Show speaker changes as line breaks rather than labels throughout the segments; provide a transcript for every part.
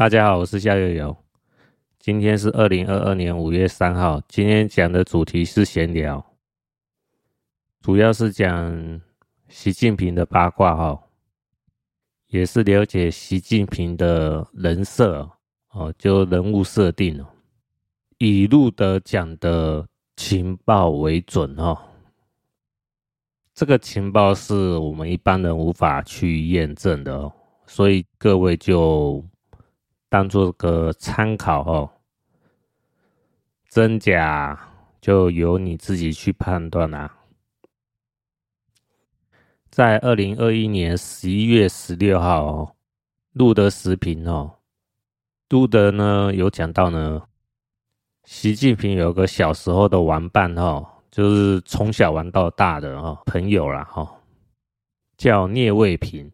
大家好，我是夏月游。今天是二零二二年五月三号。今天讲的主题是闲聊，主要是讲习近平的八卦哈，也是了解习近平的人设哦，就人物设定，以路德讲的情报为准哦。这个情报是我们一般人无法去验证的哦，所以各位就。当做个参考哦，真假就由你自己去判断啦。在二零二一年十一月十六号哦，路德时评哦，路德呢有讲到呢，习近平有个小时候的玩伴哦，就是从小玩到大的哦朋友啦哈，叫聂卫平。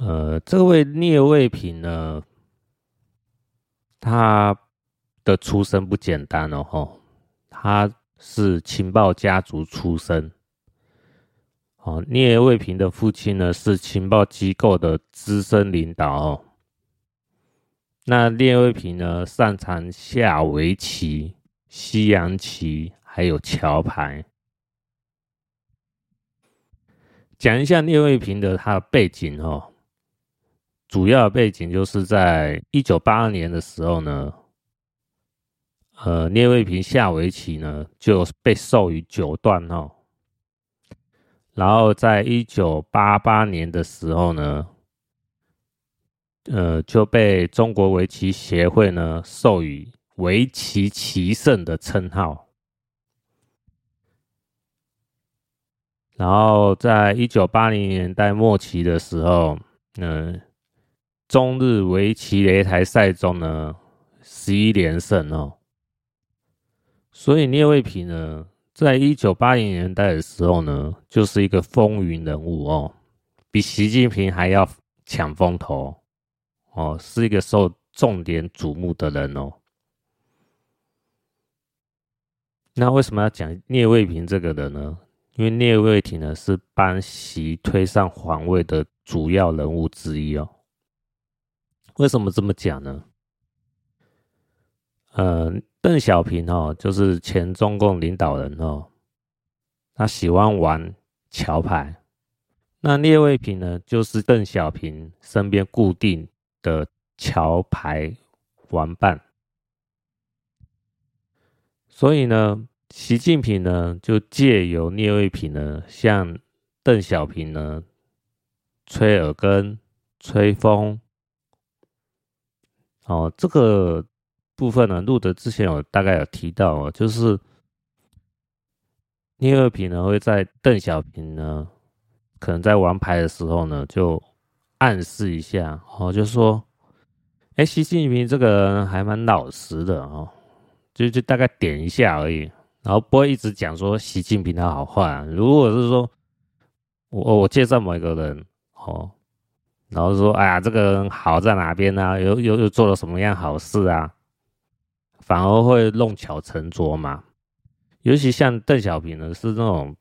呃，这位聂卫平呢，他的出身不简单哦，他是情报家族出身。哦，聂卫平的父亲呢是情报机构的资深领导哦。那聂卫平呢，擅长下围棋、西洋棋，还有桥牌。讲一下聂卫平的他的背景哦。主要的背景就是在一九八二年的时候呢，呃，聂卫平下围棋呢就被授予九段哦，然后在一九八八年的时候呢，呃，就被中国围棋协会呢授予围棋棋圣的称号，然后在一九八零年代末期的时候，嗯、中日围棋擂台赛中呢，十一连胜哦。所以聂卫平呢，在一九八零年代的时候呢，就是一个风云人物哦，比习近平还要抢风头哦，是一个受重点瞩目的人哦。那为什么要讲聂卫平这个人呢？因为聂卫平呢，是帮习推上皇位的主要人物之一哦。为什么这么讲呢？呃，邓小平哦，就是前中共领导人哦，他喜欢玩桥牌。那聂卫平呢，就是邓小平身边固定的桥牌玩伴。所以呢，习近平呢，就借由聂卫平呢，向邓小平呢吹耳根、吹风。哦，这个部分呢，路德之前有大概有提到哦，就是聂二平呢会在邓小平呢可能在玩牌的时候呢，就暗示一下哦，就说，哎，习近平这个人还蛮老实的哦，就就大概点一下而已，然后不会一直讲说习近平的好坏。如果是说我我介绍某一个人哦。然后说：“哎呀，这个人好在哪边呢、啊？又又又做了什么样好事啊？反而会弄巧成拙嘛。尤其像邓小平呢，是那种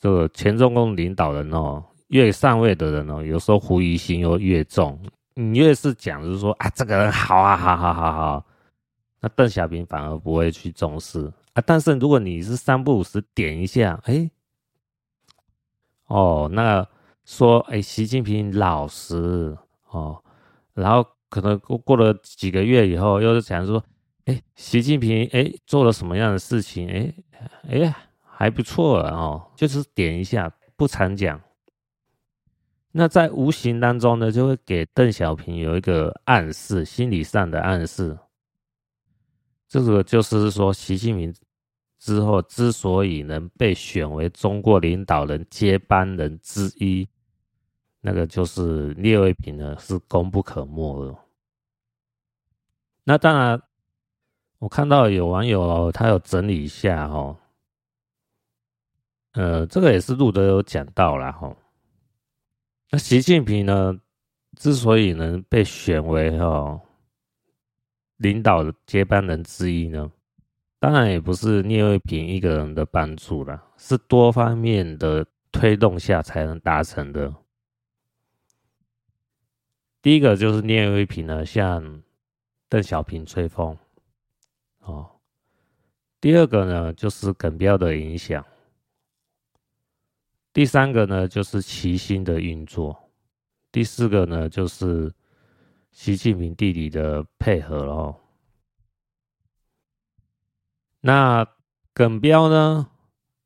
这个前中共领导人哦，越上位的人哦，有时候狐疑心又越重。你越是讲，就是说啊，这个人好啊，好好好好，那邓小平反而不会去重视啊。但是如果你是三不五时点一下，哎，哦，那。”说，哎，习近平老实哦，然后可能过过了几个月以后，又是想说，哎，习近平哎做了什么样的事情？哎哎还不错哦，就是点一下，不常讲。那在无形当中呢，就会给邓小平有一个暗示，心理上的暗示。这个就是说，习近平之后之所以能被选为中国领导人接班人之一。那个就是聂卫平呢，是功不可没的。那当然，我看到有网友哦他有整理一下哦，呃，这个也是路德有讲到了哈。那习近平呢，之所以能被选为哈领导的接班人之一呢，当然也不是聂卫平一个人的帮助了，是多方面的推动下才能达成的。第一个就是聂卫平呢向邓小平吹风，哦。第二个呢就是耿彪的影响。第三个呢就是齐心的运作。第四个呢就是习近平弟弟的配合哦。那耿彪呢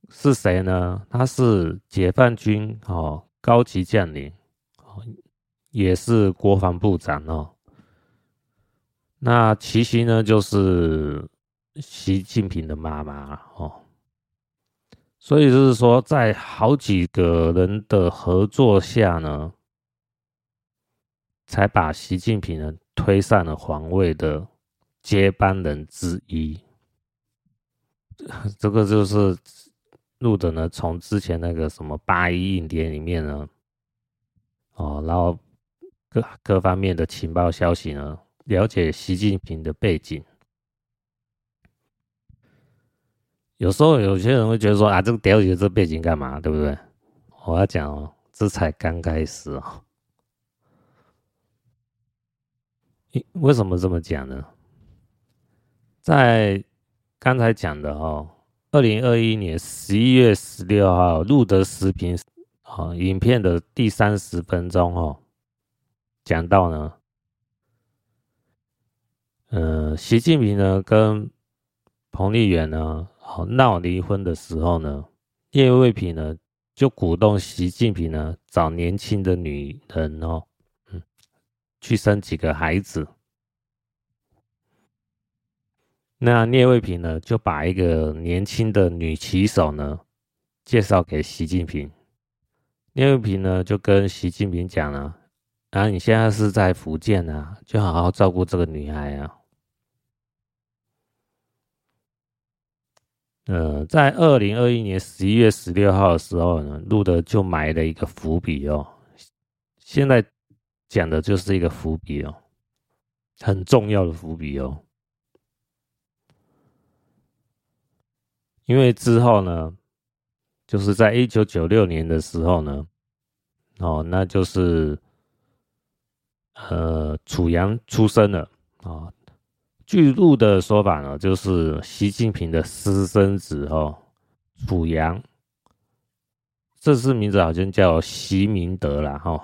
是谁呢？他是解放军哦高级将领，也是国防部长哦。那齐心呢就是习近平的妈妈哦。所以就是说，在好几个人的合作下呢，才把习近平呢推上了皇位的接班人之一。这个就是录的呢，从之前那个什么八一硬碟里面呢，哦，然后各各方面的情报消息呢，了解习近平的背景。有时候有些人会觉得说啊，这个了解这背景干嘛，对不对？我要讲哦，这才刚开始哦。为什么这么讲呢？在刚才讲的哦，二零二一年十一月十六号录的视频啊，影片的第三十分钟哦，讲到呢，呃，习近平呢跟彭丽媛呢，好闹离婚的时候呢，叶卫平呢就鼓动习近平呢找年轻的女人哦，嗯，去生几个孩子。那聂卫平呢，就把一个年轻的女棋手呢介绍给习近平。聂卫平呢就跟习近平讲了：“，啊你现在是在福建啊，就好好照顾这个女孩啊。”呃，在二零二一年十一月十六号的时候呢，录的就埋了一个伏笔哦。现在讲的就是一个伏笔哦，很重要的伏笔哦。因为之后呢，就是在一九九六年的时候呢，哦，那就是呃，楚阳出生了啊、哦。据录的说法呢，就是习近平的私生子哦，楚阳，这次名字好像叫习明德啦哈、哦。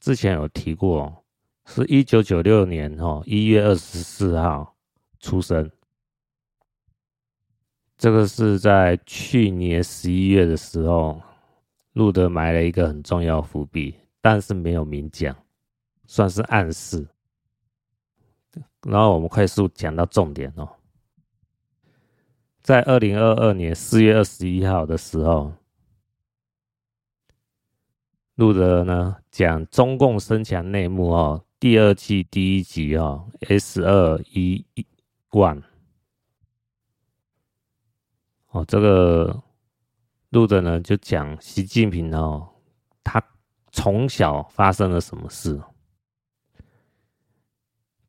之前有提过，是一九九六年哦一月二十四号出生。这个是在去年十一月的时候，路德埋了一个很重要伏笔，但是没有明讲，算是暗示。然后我们快速讲到重点哦，在二零二二年四月二十一号的时候，路德呢讲中共生强内幕哦，第二季第一集哦，S 二一一 one。哦，这个录的呢，就讲习近平哦，他从小发生了什么事。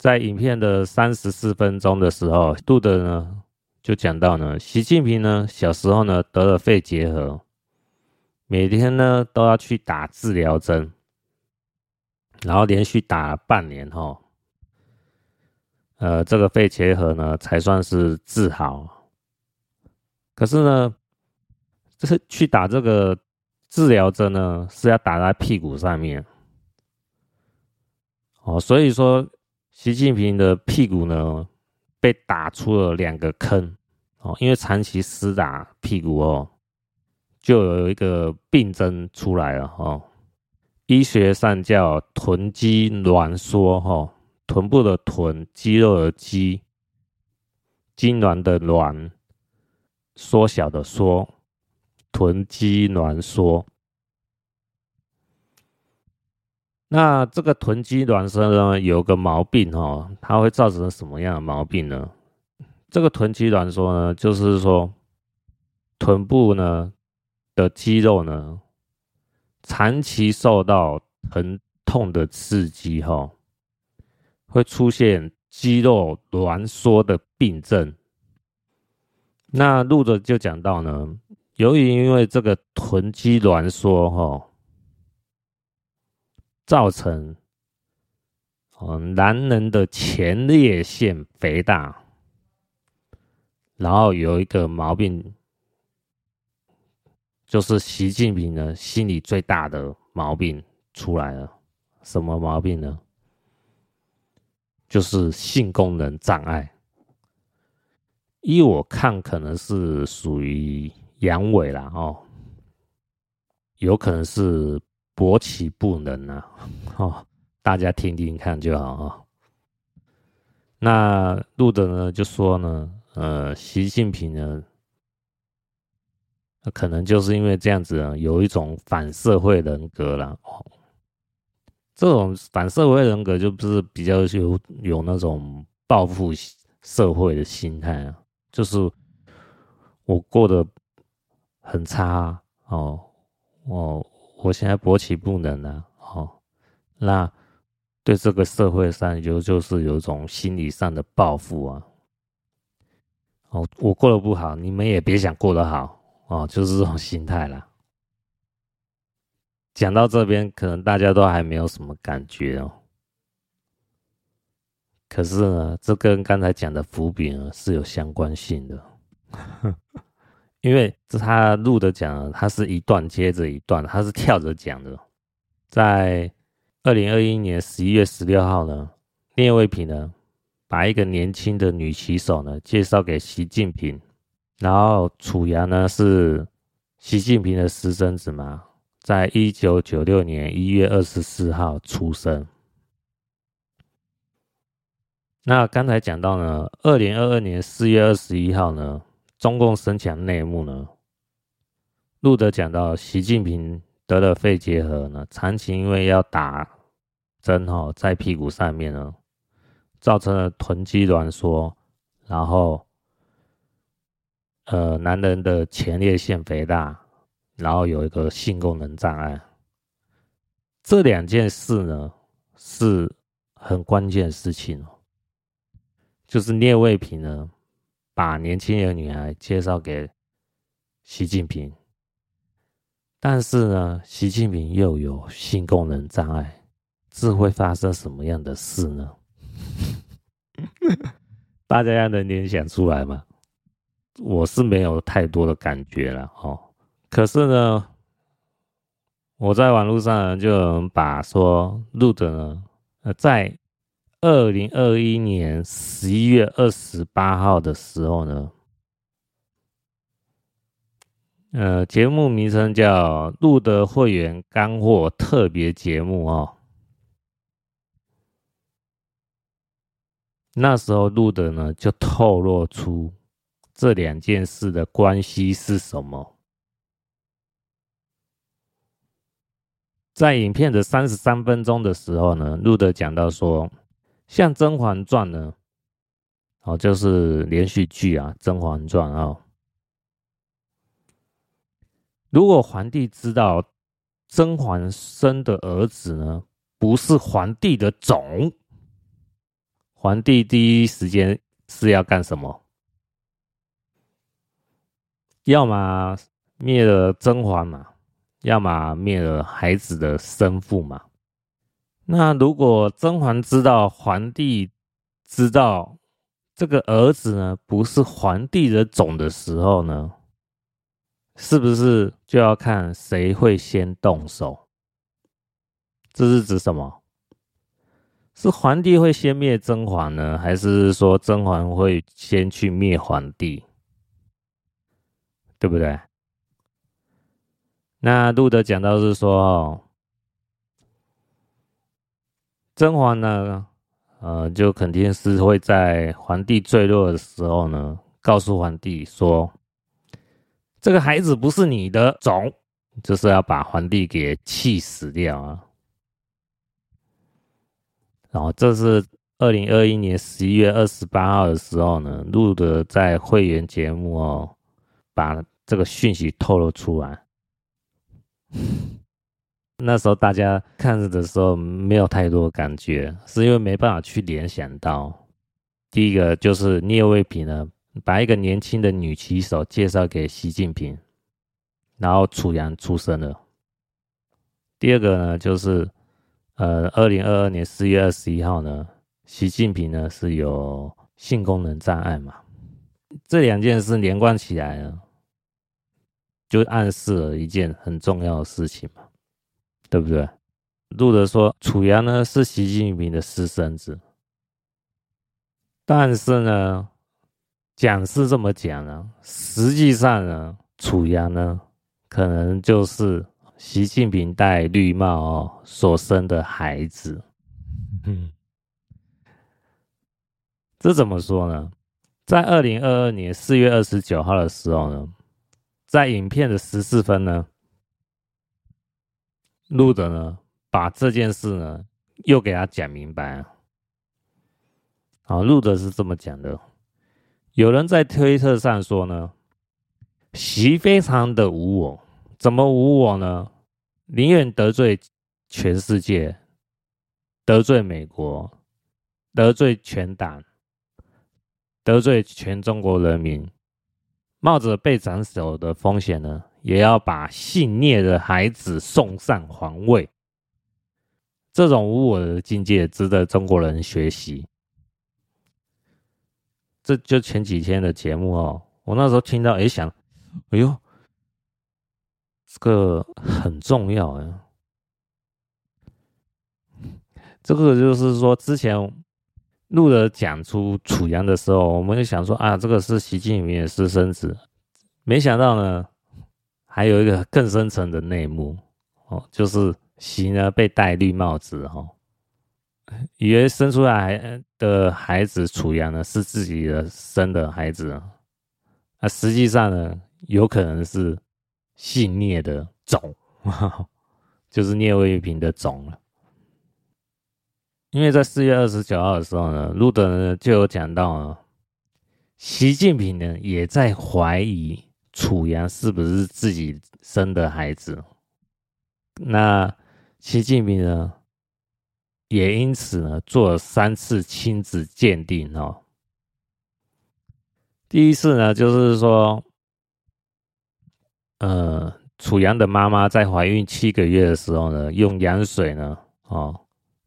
在影片的三十四分钟的时候，杜德呢就讲到呢，习近平呢小时候呢得了肺结核，每天呢都要去打治疗针，然后连续打半年哈，呃，这个肺结核呢才算是治好。可是呢，这是去打这个治疗针呢，是要打在屁股上面。哦，所以说习近平的屁股呢，被打出了两个坑。哦，因为长期施打屁股哦，就有一个病症出来了。哦，医学上叫臀肌挛缩。哈，臀部的臀，肌肉的肌，痉挛的挛。缩小的缩，臀肌挛缩。那这个臀肌攣缩呢，有个毛病哦，它会造成什么样的毛病呢？这个臀肌攣缩呢，就是说臀部呢的肌肉呢，长期受到疼痛的刺激哈，会出现肌肉挛缩的病症。那录着就讲到呢，由于因为这个臀肌挛缩哈，造成哦，男人的前列腺肥大，然后有一个毛病，就是习近平呢心里最大的毛病出来了，什么毛病呢？就是性功能障碍。依我看，可能是属于阳痿啦哦，有可能是勃起不能啊 哦。大家听听看就好啊。那路德呢就说呢，呃，习近平呢，可能就是因为这样子啊，有一种反社会人格了。哦，这种反社会人格就不是比较有有那种报复社会的心态啊，就是我过得很差哦，我我现在勃起不能了哦，那。对这个社会上就就是有一种心理上的报复啊，哦，我过得不好，你们也别想过得好哦，就是这种心态啦。讲到这边，可能大家都还没有什么感觉哦。可是呢，这跟刚才讲的伏笔呢是有相关性的，因为这他录的讲，他是一段接着一段，他是跳着讲的，在。二零二一年十一月十六号呢，聂卫平呢，把一个年轻的女棋手呢介绍给习近平，然后楚阳呢是习近平的私生子嘛，在一九九六年一月二十四号出生。那刚才讲到呢，二零二二年四月二十一号呢，中共升强内幕呢，路德讲到习近平得了肺结核呢，长期因为要打。针哈在屁股上面呢，造成了臀肌挛缩，然后呃男人的前列腺肥大，然后有一个性功能障碍。这两件事呢是很关键的事情哦，就是聂卫平呢把年轻的女孩介绍给习近平，但是呢习近平又有性功能障碍。这会发生什么样的事呢？大家要能联想出来吗？我是没有太多的感觉了哦。可是呢，我在网络上就有人把说路德呢，呃，在二零二一年十一月二十八号的时候呢，呃，节目名称叫《路德会员干货特别节目》哦。那时候路德呢，就透露出这两件事的关系是什么。在影片的三十三分钟的时候呢，路德讲到说，像《甄嬛传》呢，哦，就是连续剧啊，《甄嬛传》啊，如果皇帝知道甄嬛生的儿子呢，不是皇帝的种。皇帝第一时间是要干什么？要么灭了甄嬛嘛，要么灭了孩子的生父嘛。那如果甄嬛知道皇帝知道这个儿子呢，不是皇帝的种的时候呢，是不是就要看谁会先动手？这是指什么？是皇帝会先灭甄嬛呢，还是说甄嬛会先去灭皇帝？对不对？那路德讲到是说，甄嬛呢，呃，就肯定是会在皇帝坠落的时候呢，告诉皇帝说，这个孩子不是你的种，就是要把皇帝给气死掉啊。然后这是二零二一年十一月二十八号的时候呢，录的在会员节目哦，把这个讯息透露出来。那时候大家看着的时候没有太多感觉，是因为没办法去联想到。第一个就是聂卫平呢，把一个年轻的女棋手介绍给习近平，然后楚阳出生了。第二个呢就是。呃，二零二二年四月二十一号呢，习近平呢是有性功能障碍嘛？这两件事连贯起来了，就暗示了一件很重要的事情嘛，对不对？路德说，楚阳呢是习近平的私生子，但是呢，讲是这么讲呢，实际上呢，楚阳呢可能就是。习近平戴绿帽哦，所生的孩子，嗯，这怎么说呢？在二零二二年四月二十九号的时候呢，在影片的十四分呢，路德呢把这件事呢又给他讲明白了。好，路德是这么讲的：有人在推特上说呢，习非常的无我。怎么无我呢？宁愿得罪全世界，得罪美国，得罪全党，得罪全中国人民，冒着被斩首的风险呢，也要把姓聂的孩子送上皇位。这种无我的境界值得中国人学习。这就前几天的节目哦，我那时候听到，哎，想，哎呦。这个很重要啊！这个就是说，之前录的讲出楚阳的时候，我们就想说啊，这个是习近平的私生子。没想到呢，还有一个更深层的内幕哦，就是习呢被戴绿帽子哈，以为生出来的孩子楚阳呢是自己的生的孩子啊，实际上呢，有可能是。姓聂的种，就是聂卫平的种了。因为在四月二十九号的时候呢，路德呢就有讲到啊，习近平呢也在怀疑楚阳是不是自己生的孩子。那习近平呢也因此呢做了三次亲子鉴定哦。第一次呢就是说。呃，楚阳的妈妈在怀孕七个月的时候呢，用羊水呢，哦，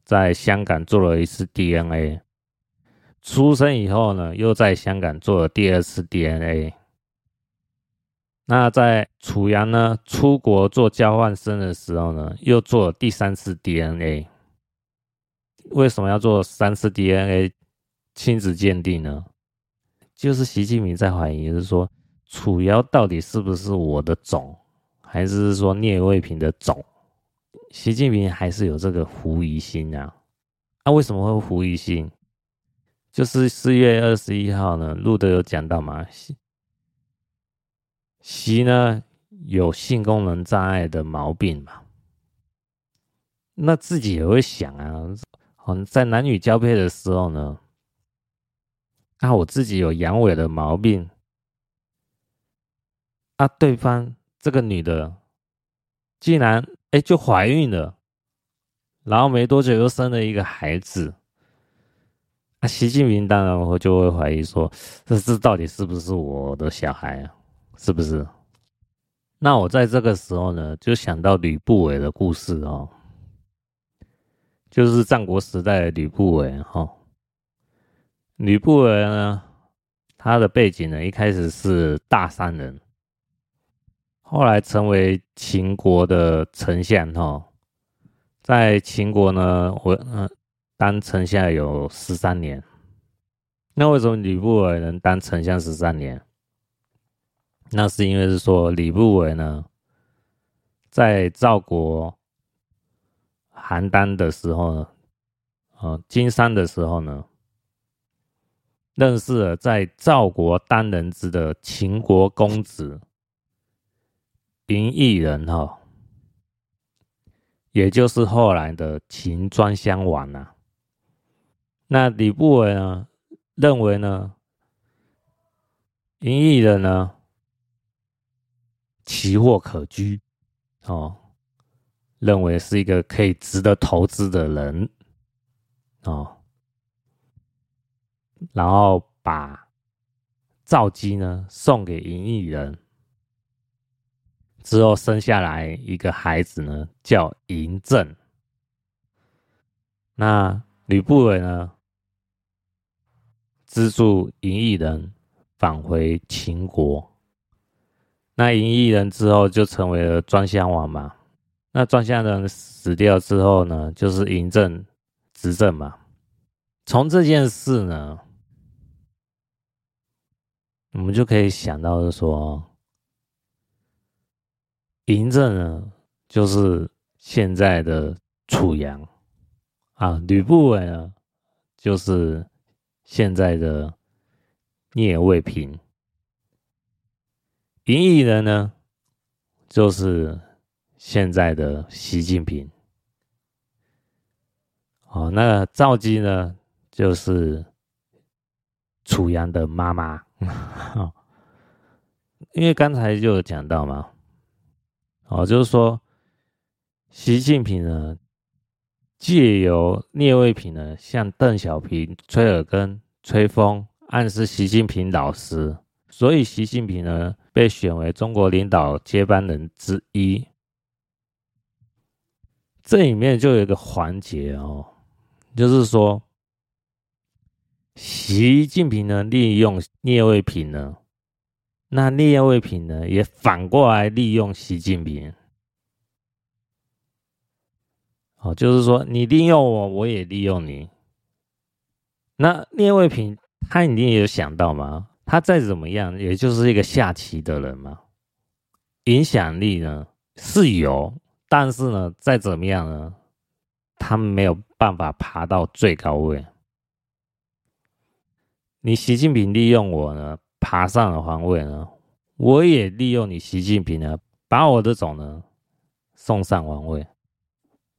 在香港做了一次 DNA。出生以后呢，又在香港做了第二次 DNA。那在楚阳呢出国做交换生的时候呢，又做了第三次 DNA。为什么要做三次 DNA 亲子鉴定呢？就是习近平在怀疑，就是说。楚瑶到底是不是我的种，还是说聂卫平的种？习近平还是有这个狐疑心啊？那、啊、为什么会狐疑心？就是四月二十一号呢，路德有讲到嘛，习呢有性功能障碍的毛病嘛？那自己也会想啊，好在男女交配的时候呢，那、我自己有阳痿的毛病。啊，对方这个女的，竟然哎就怀孕了，然后没多久又生了一个孩子。啊，习近平当然我就会怀疑说，这这到底是不是我的小孩啊？是不是？那我在这个时候呢，就想到吕不韦的故事哦，就是战国时代的吕不韦哈、吕不韦呢，他的背景呢，一开始是大商人。后来成为秦国的丞相，哈，在秦国呢，我嗯当丞相有十三年。那为什么吕不韦能当丞相十三年？那是因为是说吕不韦呢，在赵国邯郸的时候呢，啊经商的时候呢，认识了在赵国当人质的秦国公子。嬴异人哈，也就是后来的秦庄襄王呐。那吕不韦呢，认为呢，嬴异人呢，奇货可居哦，认为是一个可以值得投资的人哦，然后把赵姬呢送给嬴异人。之后生下来一个孩子呢，叫嬴政。那吕不韦呢，资助嬴异人返回秦国。那嬴异人之后就成为了庄襄王嘛。那庄襄人死掉之后呢，就是嬴政执政嘛。从这件事呢，我们就可以想到的说，嬴政呢，就是现在的楚阳啊，吕不韦呢，就是现在的聂卫平，嬴异人呢，就是现在的习近平。哦，那赵姬呢，就是楚阳的妈妈。因为刚才就有讲到嘛，哦，就是说。习近平呢，借由聂卫平呢，向邓小平吹耳根、吹风，暗示习近平老师，所以习近平呢被选为中国领导接班人之一。这里面就有一个环节哦，就是说，习近平呢利用聂卫平呢，那聂卫平呢也反过来利用习近平。哦，就是说你利用我，我也利用你。那聂卫平他一定也有想到吗？他再怎么样，也就是一个下棋的人嘛。影响力呢是有，但是呢，再怎么样呢，他没有办法爬到最高位。你习近平利用我呢，爬上了皇位呢，我也利用你习近平呢，把我的种呢送上皇位。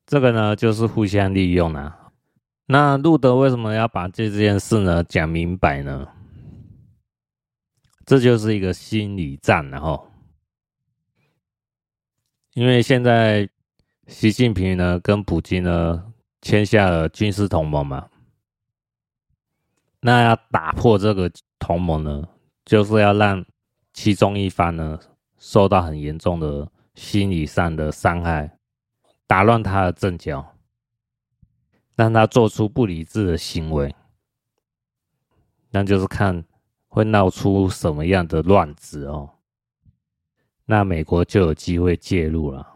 这个呢，就是互相利用啊。那路德为什么要把这件事呢讲明白呢？这就是一个心理战，然后，因为现在习近平呢跟普京呢签下了军事同盟嘛，那要打破这个同盟呢，就是要让其中一方呢受到很严重的心理上的伤害。打乱他的阵脚，让他做出不理智的行为，那就是看会闹出什么样的乱子哦。那美国就有机会介入了。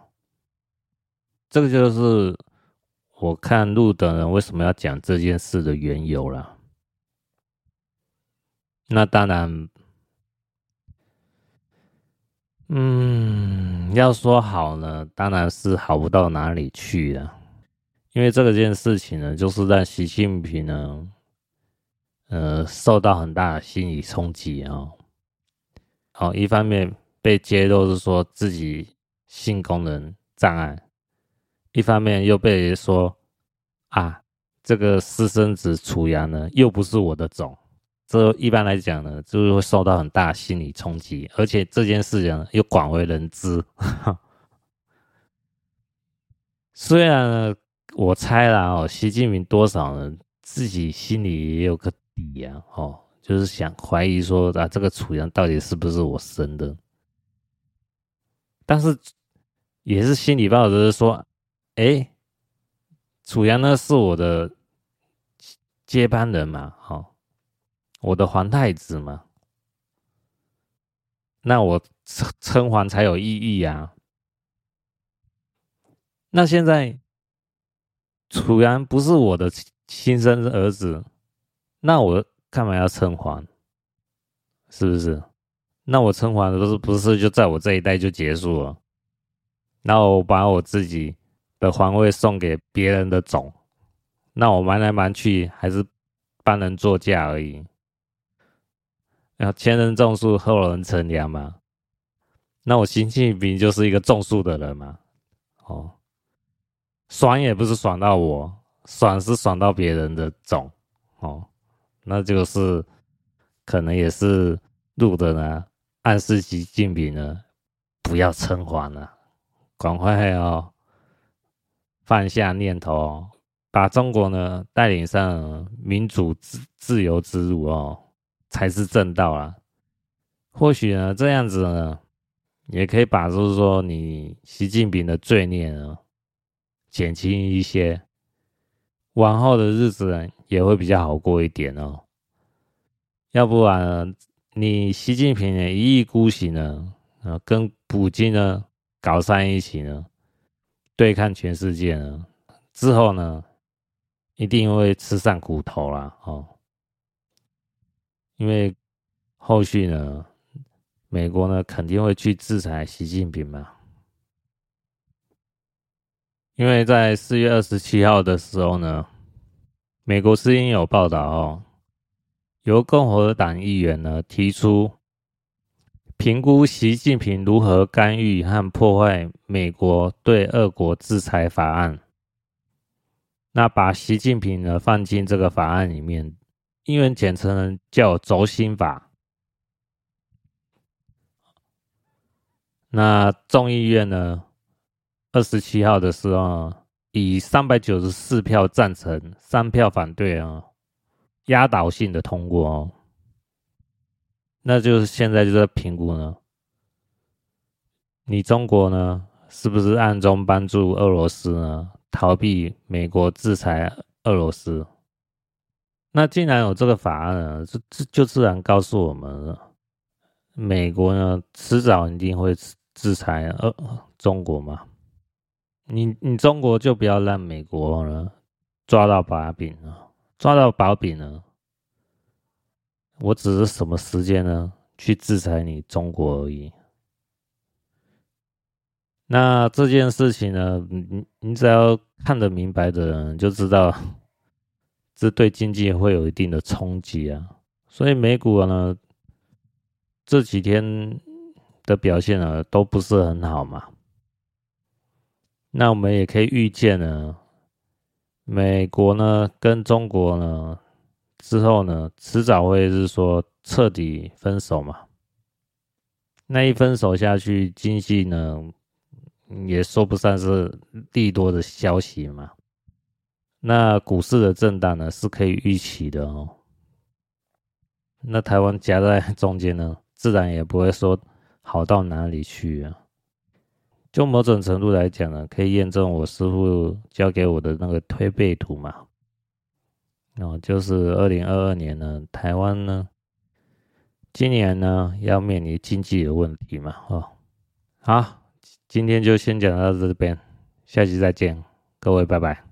这个就是我看路的人为什么要讲这件事的缘由了。那当然。嗯，要说好呢，当然是好不到哪里去了。因为这个件事情呢，就是让习近平呢，呃，受到很大的心理冲击啊。好，一方面被揭露是说自己性功能障碍，一方面又被说啊，这个私生子楚阳呢，又不是我的种。这一般来讲呢，就是会受到很大心理冲击，而且这件事情又广为人知。虽然呢，我猜啦哦，习近平多少呢，自己心里也有个底啊，哦，就是想怀疑说啊，这个楚阳到底是不是我生的？但是也是心里报着说，哎，楚阳呢是我的接班人嘛，哦。我的皇太子嘛，那我称称皇才有意义啊。那现在楚阳不是我的亲生儿子，那我干嘛要称皇？是不是？那我称皇的不是不是就在我这一代就结束了？那我把我自己的皇位送给别人的种，那我瞒来瞒去还是帮人作嫁而已。要前人种树，后人乘凉嘛。那我辛弃疾就是一个种树的人嘛。哦，爽也不是爽到我，爽是爽到别人的种。哦，那就是可能也是录的呢，暗示习近平呢不要称皇了，赶快哦放下念头，把中国呢带领上民主自自由之路哦。才是正道啊！或许呢，这样子呢，也可以把就是说你习近平的罪孽呢减轻一些。往后的日子也会比较好过一点哦。要不然你习近平呢一意孤行呢，啊，跟普京呢搞在一起呢，对抗全世界呢，之后呢，一定会吃上苦头啦哦。因为后续呢，美国呢肯定会去制裁习近平嘛。因为在四月二十七号的时候呢，美国之音有报道哦，由共和党议员呢提出评估习近平如何干预和破坏美国对俄国制裁法案，那把习近平呢放进这个法案里面，英文简称叫轴心法。那众议院呢？二十七号的时候，以三百九十四票赞成、三票反对啊，压倒性的通过哦。那就是现在就在评估呢，你中国呢，是不是暗中帮助俄罗斯呢，逃避美国制裁俄罗斯？那既然有这个法案呢，就就就自然告诉我们了，美国呢，迟早一定会制裁俄中国嘛。你你中国就不要让美国呢抓到把柄了，抓到把柄了，我只是什么时间呢去制裁你中国而已。那这件事情呢，你你只要看得明白的人就知道，这对经济会有一定的冲击啊。所以美股呢这几天的表现呢都不是很好嘛。那我们也可以预见呢，美国呢跟中国呢之后呢，迟早会是说彻底分手嘛。那一分手下去，经济呢也说不上是利多的消息嘛。那股市的震荡呢是可以预期的哦。那台湾夹在中间呢，自然也不会说好到哪里去啊。就某种程度来讲呢，可以验证我师傅教给我的那个推背图嘛。哦，就是二零二二年呢，台湾呢，今年呢要面临经济的问题嘛。哦，好，今天就先讲到这边，下期再见，各位拜拜。